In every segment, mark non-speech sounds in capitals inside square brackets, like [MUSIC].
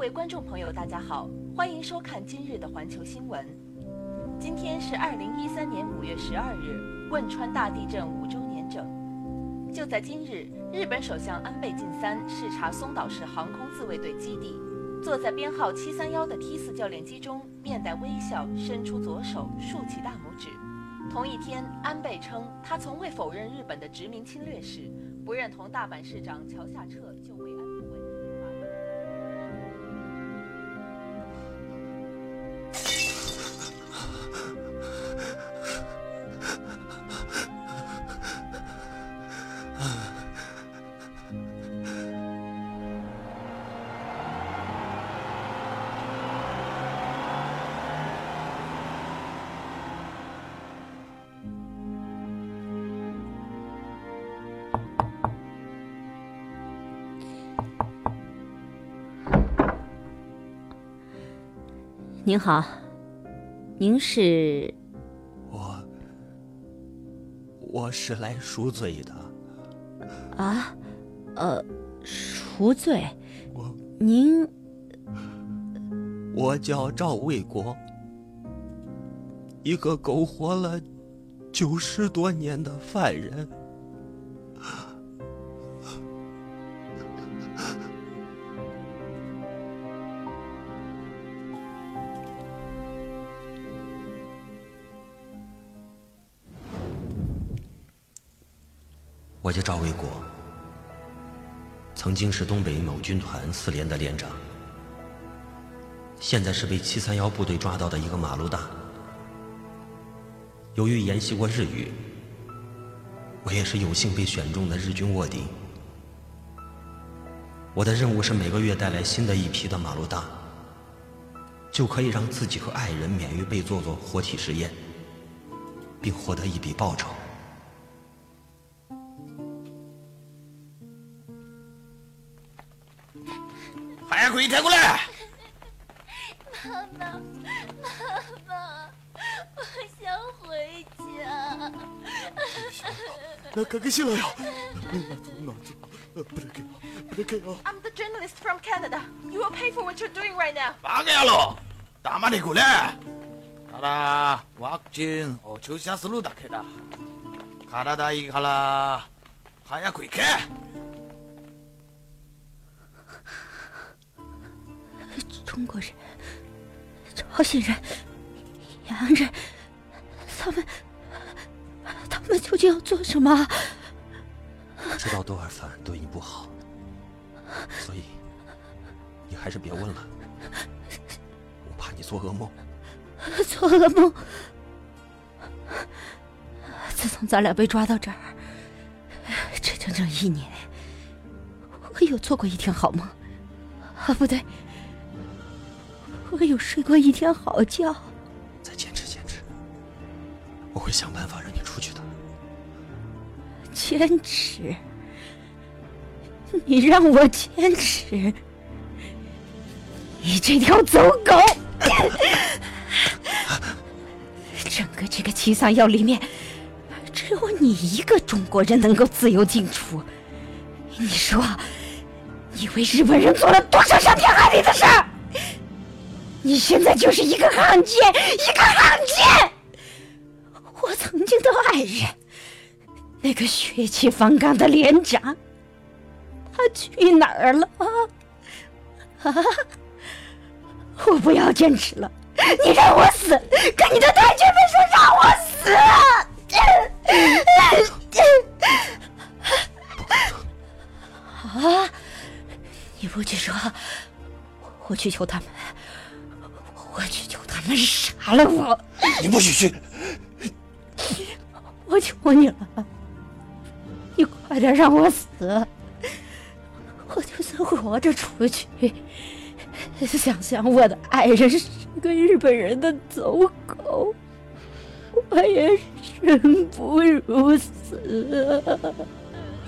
各位观众朋友，大家好，欢迎收看今日的环球新闻。今天是二零一三年五月十二日，汶川大地震五周年整。就在今日，日本首相安倍晋三视察松岛市航空自卫队基地，坐在编号七三幺的 T 四教练机中，面带微笑，伸出左手，竖起大拇指。同一天，安倍称他从未否认日本的殖民侵略史，不认同大阪市长桥下彻就您好，您是我我是来赎罪的，啊？呃，赎罪？我您我叫赵卫国，一个苟活了九十多年的犯人。我叫赵卫国，曾经是东北某军团四连的连长，现在是被七三幺部队抓到的一个马路大。由于研习过日语，我也是有幸被选中的日军卧底。我的任务是每个月带来新的一批的马路大，就可以让自己和爱人免于被做做活体实验，并获得一笔报酬。还可以抬过来。妈妈，妈妈，我想回家。那赶紧醒来呀！拿走拿走，呃，不能给啊，不能给啊！ I'm the journalist from Canada. You will pay for what you're doing right now. 빠개야로 다만이 고래 가라 왁진 어초샤스루 다케다 가라다 이 가라 하야 quick 中国人、朝鲜人、洋人，他们他们究竟要做什么？知道多尔凡对你不好，所以你还是别问了，我怕你做噩梦。[LAUGHS] 做噩梦。自从咱俩被抓到这儿，这整整一年，我有做过一天好梦，啊，不对，我有睡过一天好觉。再坚持坚持，我会想办法让你出去的。坚持，你让我坚持，你这条走狗！整个这个七三幺里面，只有你一个中国人能够自由进出。你说，你为日本人做了多少伤天害理的事儿？你现在就是一个汉奸，一个汉奸！我曾经的爱人。那个血气方刚的连长，他去哪儿了？啊！我不要坚持了，你让我死，跟你的太君们说让我死！啊！你不去说，我去求他们，们杀了我！你不许去！我求你了。你快点让我死，我就算活着出去。想想我的爱人是个日本人的走狗，我也生不如死。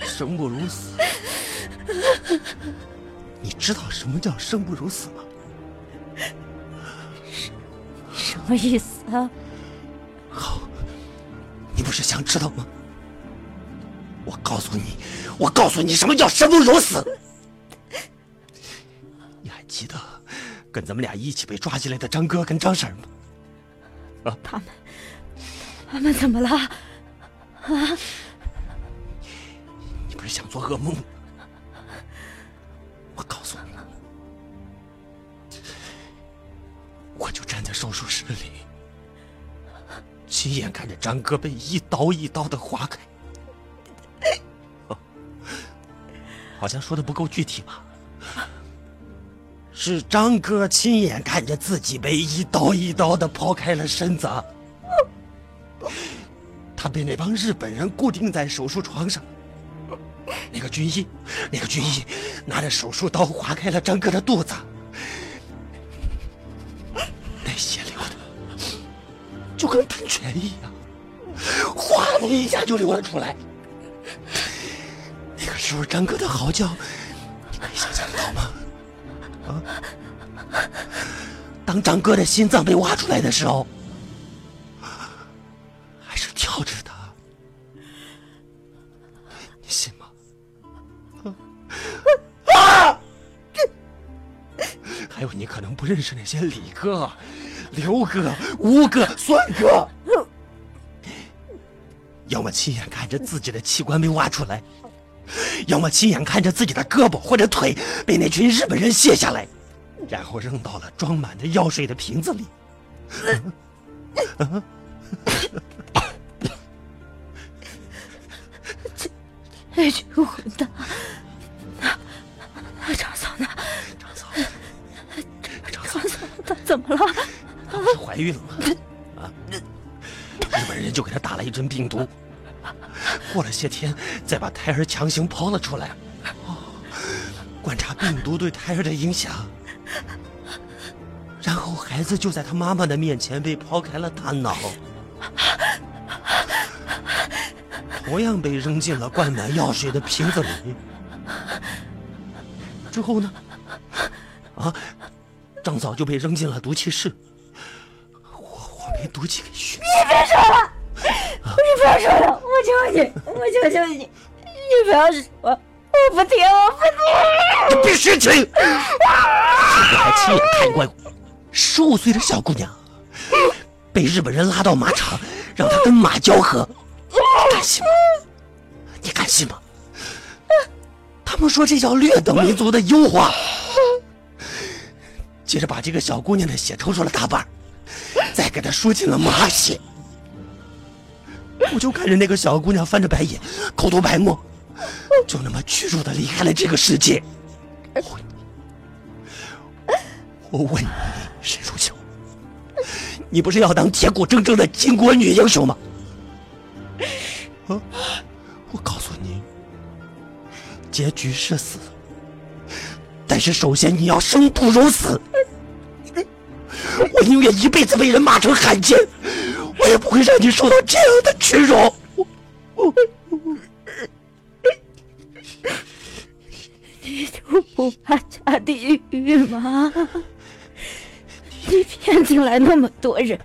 生不如死。你知道什么叫生不如死吗？么意思啊？好，你不是想知道吗？我告诉你，我告诉你，什么叫生不如死？你还记得跟咱们俩一起被抓进来的张哥跟张婶吗？他们，他们怎么了？啊！你不是想做噩梦？手术室里，亲眼看着张哥被一刀一刀的划开。好像说的不够具体吧？是张哥亲眼看着自己被一刀一刀的剖开了身子，他被那帮日本人固定在手术床上。那个军医，那个军医拿着手术刀划开了张哥的肚子，的一下就流了出来。那个时候张哥的嚎叫，你可以想象得到吗？啊！当张哥的心脏被挖出来的时候，还是跳着的，你信吗？啊！还有你可能不认识那些李哥、刘哥、吴哥、孙哥，要么亲眼看着自己的器官被挖出来，要么亲眼看着自己的胳膊或者腿被那群日本人卸下来，然后扔到了装满的药水的瓶子里。那群混蛋！张嫂呢？张嫂，张嫂，她怎么了？她不是怀孕了吗？就给他打了一针病毒，过了些天再把胎儿强行抛了出来，观察病毒对胎儿的影响，然后孩子就在他妈妈的面前被剖开了大脑，同样被扔进了灌满药水的瓶子里。之后呢？啊，张嫂就被扔进了毒气室，我我被毒气给熏死。了！你不要说了，我求你，我求求你，你不要说，我不听，我不听。你必须听！我还亲眼看过十五岁的小姑娘被日本人拉到马场，让她跟马交合，你敢信吗？你敢信吗？他们说这叫劣等民族的优化。接着把这个小姑娘的血抽出了大半，再给她输进了马血。我就看着那个小姑娘翻着白眼，口吐白沫，就那么屈辱的离开了这个世界。我问你，沈如秋，你不是要当铁骨铮铮的巾帼女英雄吗？啊！我告诉你，结局是死，但是首先你要生不如死。我宁愿一辈子被人骂成汉奸，我也不会让你受到这样的屈辱。我我你就不怕下地狱吗？你骗进来那么多人，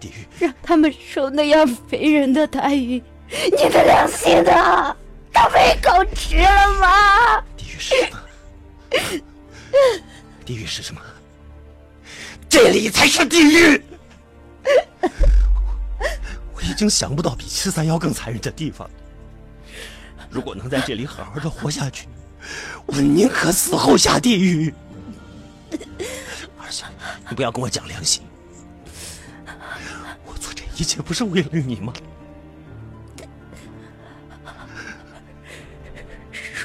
地狱让他们受那样肥人的待遇，你的良心呢？都被狗吃了吗？地狱是什么？地狱是什么？这里才是地狱！竟想不到比七三幺更残忍的地方。如果能在这里好好的活下去，我宁可死后下地狱。而且，你不要跟我讲良心，我做这一切不是为了你吗？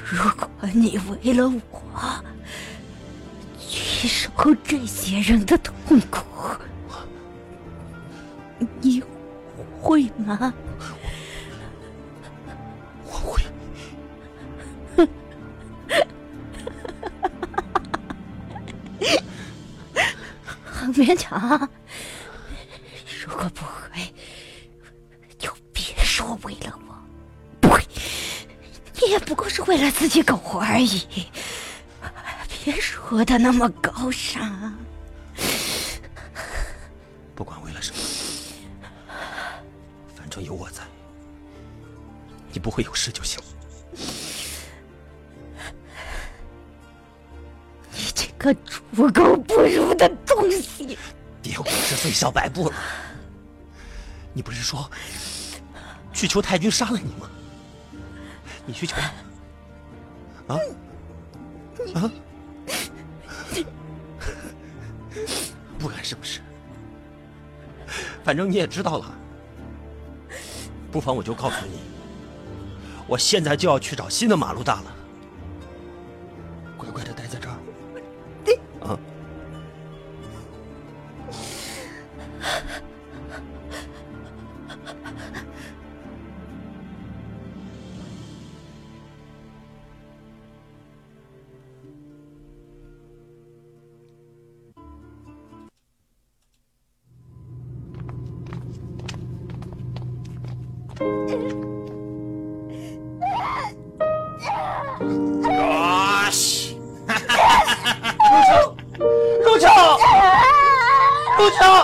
如果你为了我去受这些人的痛苦，你会吗？我会。[LAUGHS] 很勉强啊。如果不会，就别说为了我，不会，你也不过是为了自己苟活而已。别说的那么高尚。不管为了什么，反正有我在，你不会有事就行。你这个猪狗不如的东西！别胡是岁小百步了。你不是说去求太君杀了你吗？你去求啊啊！不敢是不是，反正你也知道了。不妨我就告诉你，我现在就要去找新的马路大了。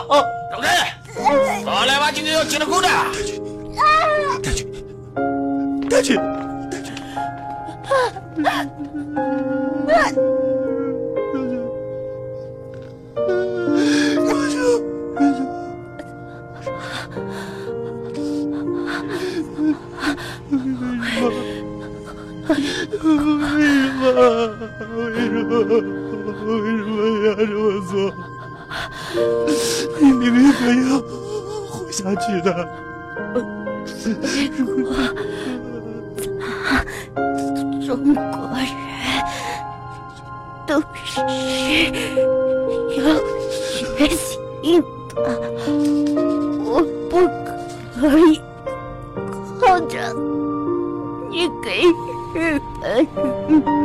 哦，走开好来吧今天要进了够的带去，带去，是有决心的，我不可以靠着你给日本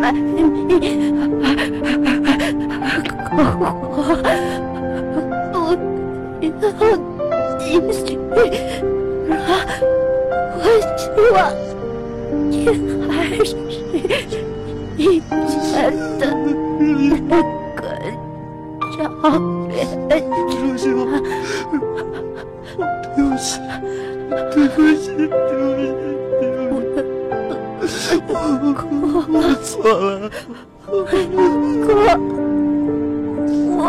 买命而活，不要继续了。我希望你还是以前的那个赵元若曦，对不起，对不起，对不起，对不起，我我错了。哥，我我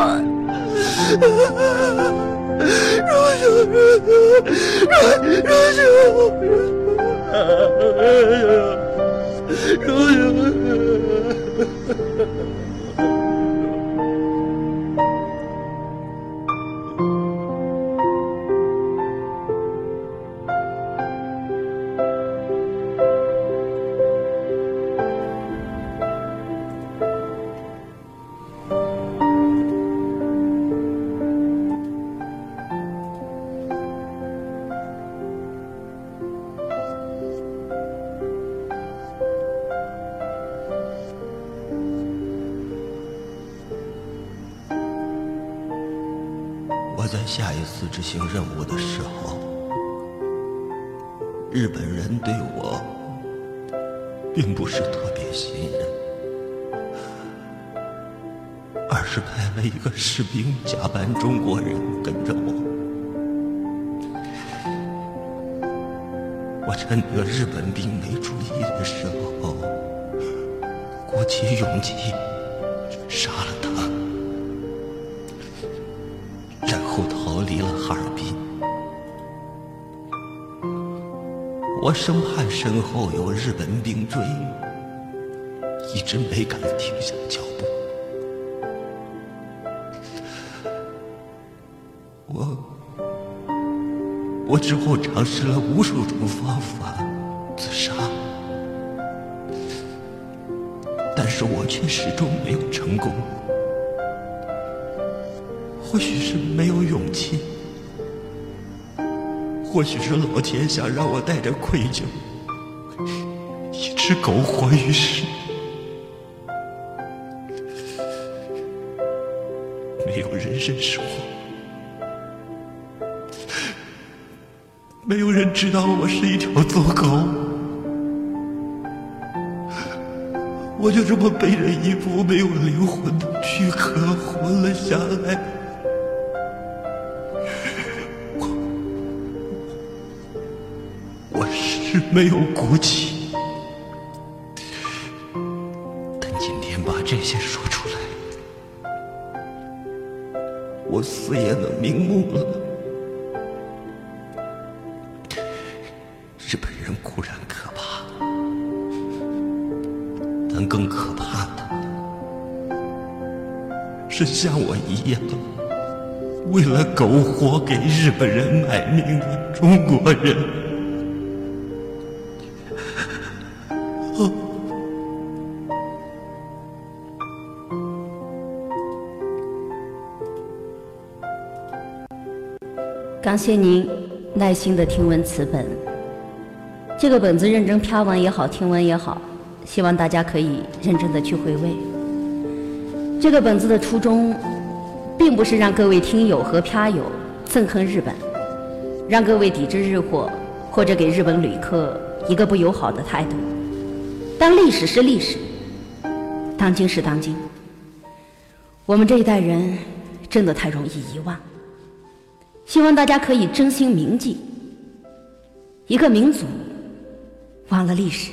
我在下一次执行任务的时候，日本人对我并不是特别信任，而是派了一个士兵假扮中国人跟着我。我趁那个日本兵没注意的时候，鼓起勇气杀了他。后逃离了哈尔滨。我生怕身后有日本兵追，一直没敢停下脚步。我我之后尝试了无数种方法自杀，但是我却始终没有成功。或许是没有勇气，或许是老天想让我带着愧疚，一直苟活于世。没有人认识我，没有人知道我是一条走狗，我就这么背着一副没有灵魂的躯壳活了下来。是 [LAUGHS] 没有骨气，但今天把这些说出来，我死也能瞑目了。日本人固然可怕，但更可怕的是像我一样为了苟活给日本人卖命的中国人。感谢您耐心的听闻此本。这个本子认真篇文也好，听闻也好，希望大家可以认真的去回味。这个本子的初衷，并不是让各位听友和篇友憎恨日本，让各位抵制日货，或者给日本旅客一个不友好的态度。当历史是历史，当今是当今。我们这一代人真的太容易遗忘。希望大家可以真心铭记，一个民族忘了历史，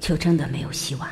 就真的没有希望。